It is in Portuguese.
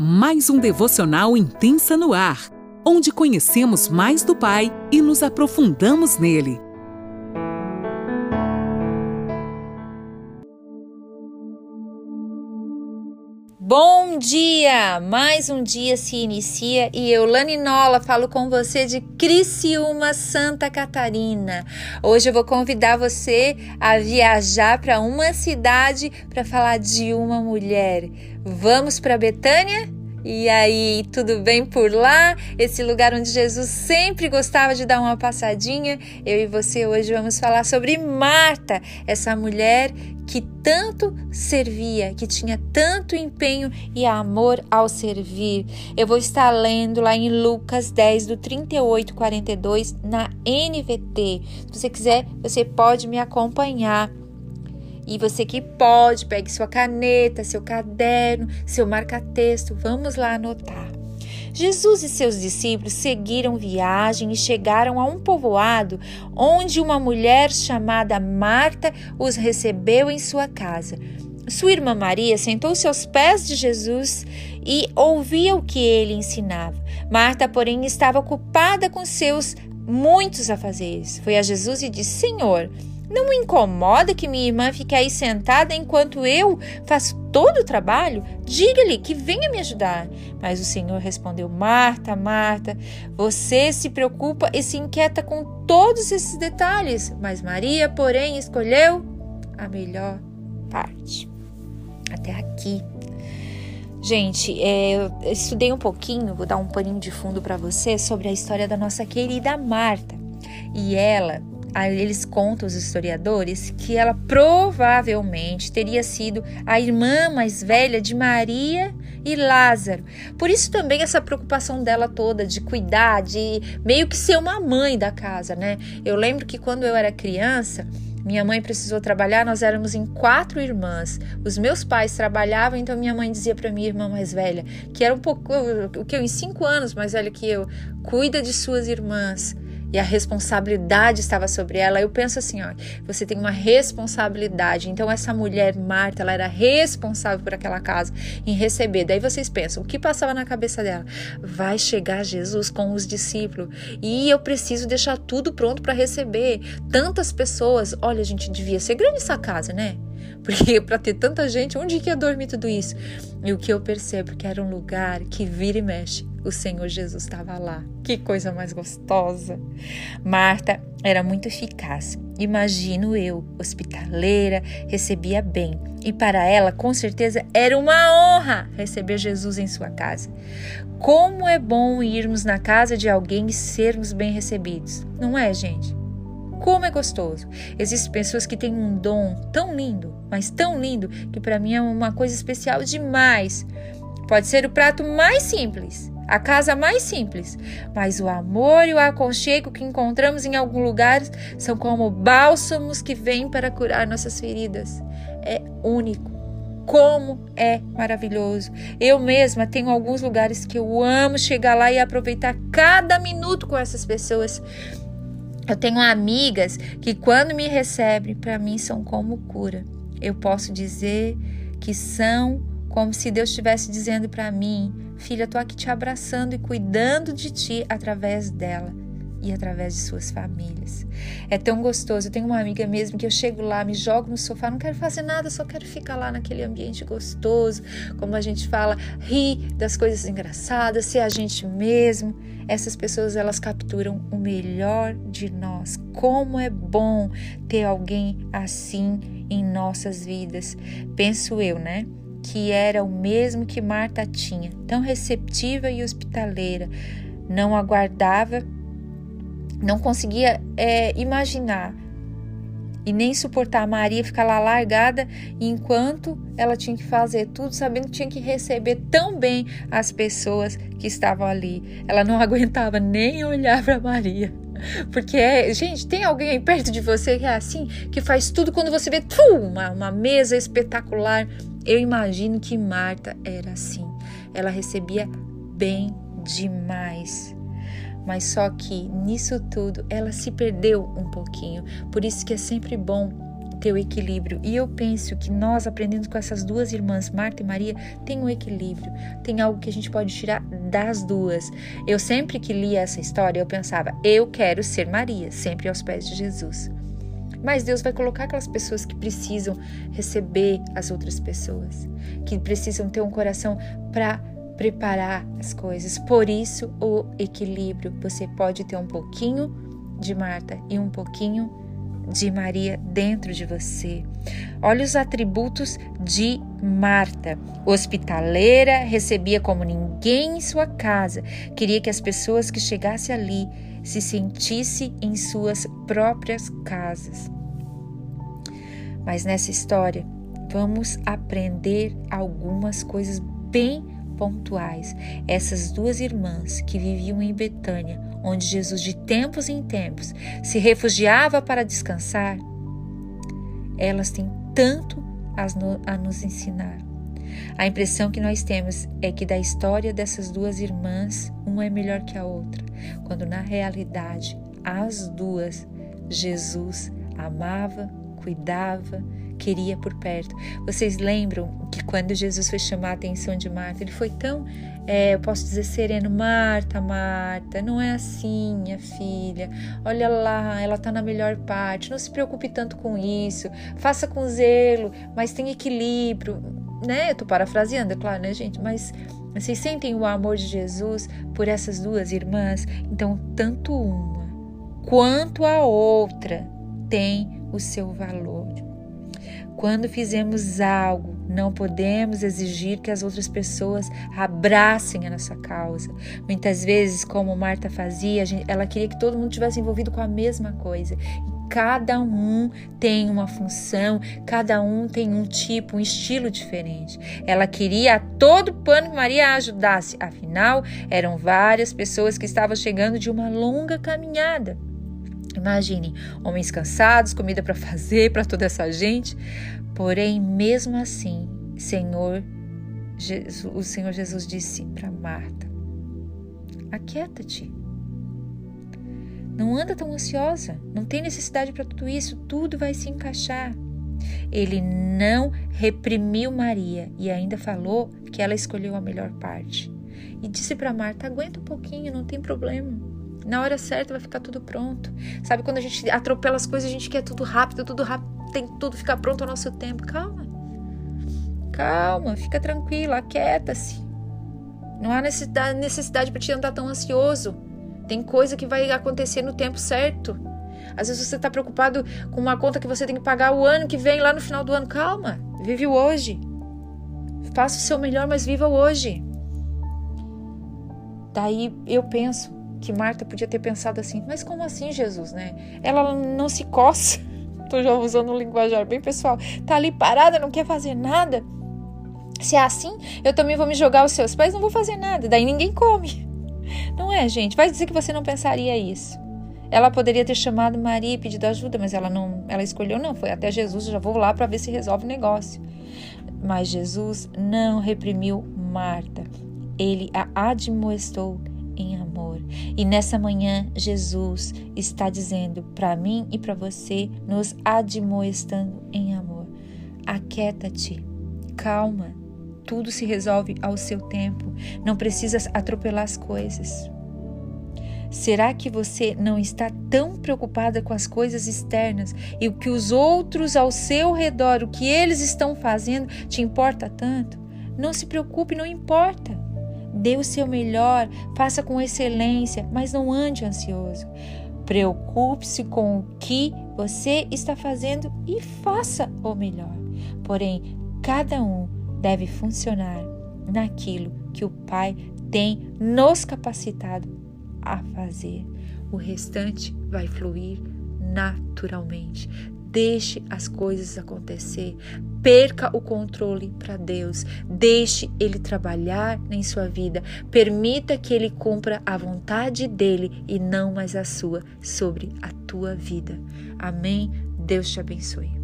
mais um devocional intensa no ar, onde conhecemos mais do Pai e nos aprofundamos nele. Bom dia! Mais um dia se inicia e eu, Lani Nola, falo com você de Criciúma, Santa Catarina. Hoje eu vou convidar você a viajar para uma cidade para falar de uma mulher. Vamos para Betânia? E aí, tudo bem por lá? Esse lugar onde Jesus sempre gostava de dar uma passadinha. Eu e você hoje vamos falar sobre Marta, essa mulher que tanto servia, que tinha tanto empenho e amor ao servir. Eu vou estar lendo lá em Lucas 10, do 38 42, na NVT. Se você quiser, você pode me acompanhar. E você que pode, pegue sua caneta, seu caderno, seu marca-texto, vamos lá anotar. Jesus e seus discípulos seguiram viagem e chegaram a um povoado onde uma mulher chamada Marta os recebeu em sua casa. Sua irmã Maria sentou-se aos pés de Jesus e ouvia o que ele ensinava. Marta, porém, estava ocupada com seus muitos afazeres. Foi a Jesus e disse: Senhor, não me incomoda que minha irmã fique aí sentada enquanto eu faço todo o trabalho? Diga-lhe que venha me ajudar. Mas o Senhor respondeu: Marta, Marta, você se preocupa e se inquieta com todos esses detalhes, mas Maria, porém, escolheu a melhor parte. Até aqui. Gente, é, eu estudei um pouquinho, vou dar um paninho de fundo para você sobre a história da nossa querida Marta. E ela eles contam os historiadores que ela provavelmente teria sido a irmã mais velha de Maria e Lázaro. Por isso também essa preocupação dela toda de cuidar, de meio que ser uma mãe da casa, né? Eu lembro que quando eu era criança, minha mãe precisou trabalhar, nós éramos em quatro irmãs. Os meus pais trabalhavam, então minha mãe dizia para minha irmã mais velha, que era um pouco, o que eu em cinco anos mais velha que eu, cuida de suas irmãs e a responsabilidade estava sobre ela. Eu penso assim, ó, você tem uma responsabilidade. Então essa mulher Marta, ela era responsável por aquela casa em receber. Daí vocês pensam, o que passava na cabeça dela? Vai chegar Jesus com os discípulos e eu preciso deixar tudo pronto para receber tantas pessoas. Olha, a gente devia ser grande essa casa, né? Porque para ter tanta gente, onde que ia dormir tudo isso? E o que eu percebo que era um lugar que vira e mexe. O Senhor Jesus estava lá. Que coisa mais gostosa. Marta era muito eficaz. Imagino eu, hospitaleira, recebia bem. E para ela, com certeza, era uma honra receber Jesus em sua casa. Como é bom irmos na casa de alguém e sermos bem recebidos, não é, gente? Como é gostoso! Existem pessoas que têm um dom tão lindo, mas tão lindo, que para mim é uma coisa especial demais. Pode ser o prato mais simples, a casa mais simples, mas o amor e o aconchego que encontramos em alguns lugares são como bálsamos que vêm para curar nossas feridas. É único. Como é maravilhoso. Eu mesma tenho alguns lugares que eu amo chegar lá e aproveitar cada minuto com essas pessoas. Eu tenho amigas que, quando me recebem, para mim são como cura. Eu posso dizer que são como se Deus estivesse dizendo para mim: Filha, estou aqui te abraçando e cuidando de ti através dela e através de suas famílias. É tão gostoso. Eu tenho uma amiga mesmo que eu chego lá, me jogo no sofá, não quero fazer nada, só quero ficar lá naquele ambiente gostoso, como a gente fala, rir das coisas engraçadas, ser a gente mesmo essas pessoas elas capturam o melhor de nós. Como é bom ter alguém assim em nossas vidas. Penso eu, né? Que era o mesmo que Marta tinha, tão receptiva e hospitaleira. Não aguardava, não conseguia é, imaginar e nem suportar a Maria ficar lá largada enquanto ela tinha que fazer tudo, sabendo que tinha que receber tão bem as pessoas que estavam ali. Ela não aguentava nem olhar para Maria. Porque, gente, tem alguém aí perto de você que é assim, que faz tudo quando você vê uma, uma mesa espetacular. Eu imagino que Marta era assim. Ela recebia bem demais mas só que nisso tudo ela se perdeu um pouquinho. Por isso que é sempre bom ter o equilíbrio. E eu penso que nós, aprendendo com essas duas irmãs, Marta e Maria, tem um equilíbrio, tem algo que a gente pode tirar das duas. Eu sempre que lia essa história, eu pensava, eu quero ser Maria, sempre aos pés de Jesus. Mas Deus vai colocar aquelas pessoas que precisam receber as outras pessoas, que precisam ter um coração para preparar as coisas. Por isso, o equilíbrio. Você pode ter um pouquinho de Marta e um pouquinho de Maria dentro de você. Olha os atributos de Marta. Hospitaleira, recebia como ninguém em sua casa, queria que as pessoas que chegassem ali se sentisse em suas próprias casas. Mas nessa história, vamos aprender algumas coisas bem pontuais. Essas duas irmãs que viviam em Betânia, onde Jesus de tempos em tempos se refugiava para descansar, elas têm tanto a nos ensinar. A impressão que nós temos é que da história dessas duas irmãs, uma é melhor que a outra, quando na realidade as duas Jesus amava, cuidava, queria por perto. Vocês lembram que quando Jesus foi chamar a atenção de Marta, ele foi tão, é, eu posso dizer, sereno: Marta, Marta, não é assim, minha filha. Olha lá, ela está na melhor parte. Não se preocupe tanto com isso. Faça com zelo, mas tem equilíbrio. Né? Eu tô parafraseando, é claro, né, gente? Mas vocês sentem o amor de Jesus por essas duas irmãs? Então, tanto uma quanto a outra tem o seu valor. Quando fizemos algo, não podemos exigir que as outras pessoas abracem a nossa causa. Muitas vezes, como Marta fazia, ela queria que todo mundo tivesse envolvido com a mesma coisa. E cada um tem uma função, cada um tem um tipo, um estilo diferente. Ela queria a todo pano que Maria ajudasse. Afinal, eram várias pessoas que estavam chegando de uma longa caminhada. Imaginem, homens cansados, comida para fazer para toda essa gente. Porém, mesmo assim, Senhor, Jesus, o Senhor Jesus disse para Marta: Aquieta-te. Não anda tão ansiosa, não tem necessidade para tudo isso, tudo vai se encaixar. Ele não reprimiu Maria e ainda falou que ela escolheu a melhor parte. E disse para Marta: aguenta um pouquinho, não tem problema. Na hora certa vai ficar tudo pronto. Sabe quando a gente atropela as coisas, a gente quer tudo rápido, tudo rápido, tem tudo ficar pronto ao nosso tempo. Calma. Calma, fica tranquila, aquieta-se. Não há necessidade, para te andar tão ansioso. Tem coisa que vai acontecer no tempo certo. Às vezes você está preocupado com uma conta que você tem que pagar o ano que vem, lá no final do ano. Calma, vive o hoje. Faça o seu melhor, mas viva o hoje. Daí eu penso, que Marta podia ter pensado assim: mas como assim, Jesus, né? Ela não se coça. Tô já usando um linguajar bem pessoal. Tá ali parada, não quer fazer nada. Se é assim, eu também vou me jogar aos seus pés, não vou fazer nada. Daí ninguém come. Não é, gente? Vai dizer que você não pensaria isso. Ela poderia ter chamado Maria e pedido ajuda, mas ela não, ela escolheu não, foi até Jesus, já vou lá para ver se resolve o negócio. Mas Jesus não reprimiu Marta. Ele a admoestou em amor. E nessa manhã, Jesus está dizendo para mim e para você, nos admoestando em amor: aquieta-te, calma, tudo se resolve ao seu tempo, não precisas atropelar as coisas. Será que você não está tão preocupada com as coisas externas e o que os outros ao seu redor, o que eles estão fazendo, te importa tanto? Não se preocupe, não importa. Dê o seu melhor, faça com excelência, mas não ande ansioso. Preocupe-se com o que você está fazendo e faça o melhor. Porém, cada um deve funcionar naquilo que o Pai tem nos capacitado a fazer. O restante vai fluir naturalmente. Deixe as coisas acontecer. Perca o controle para Deus. Deixe Ele trabalhar em sua vida. Permita que Ele cumpra a vontade dele e não mais a sua sobre a tua vida. Amém. Deus te abençoe.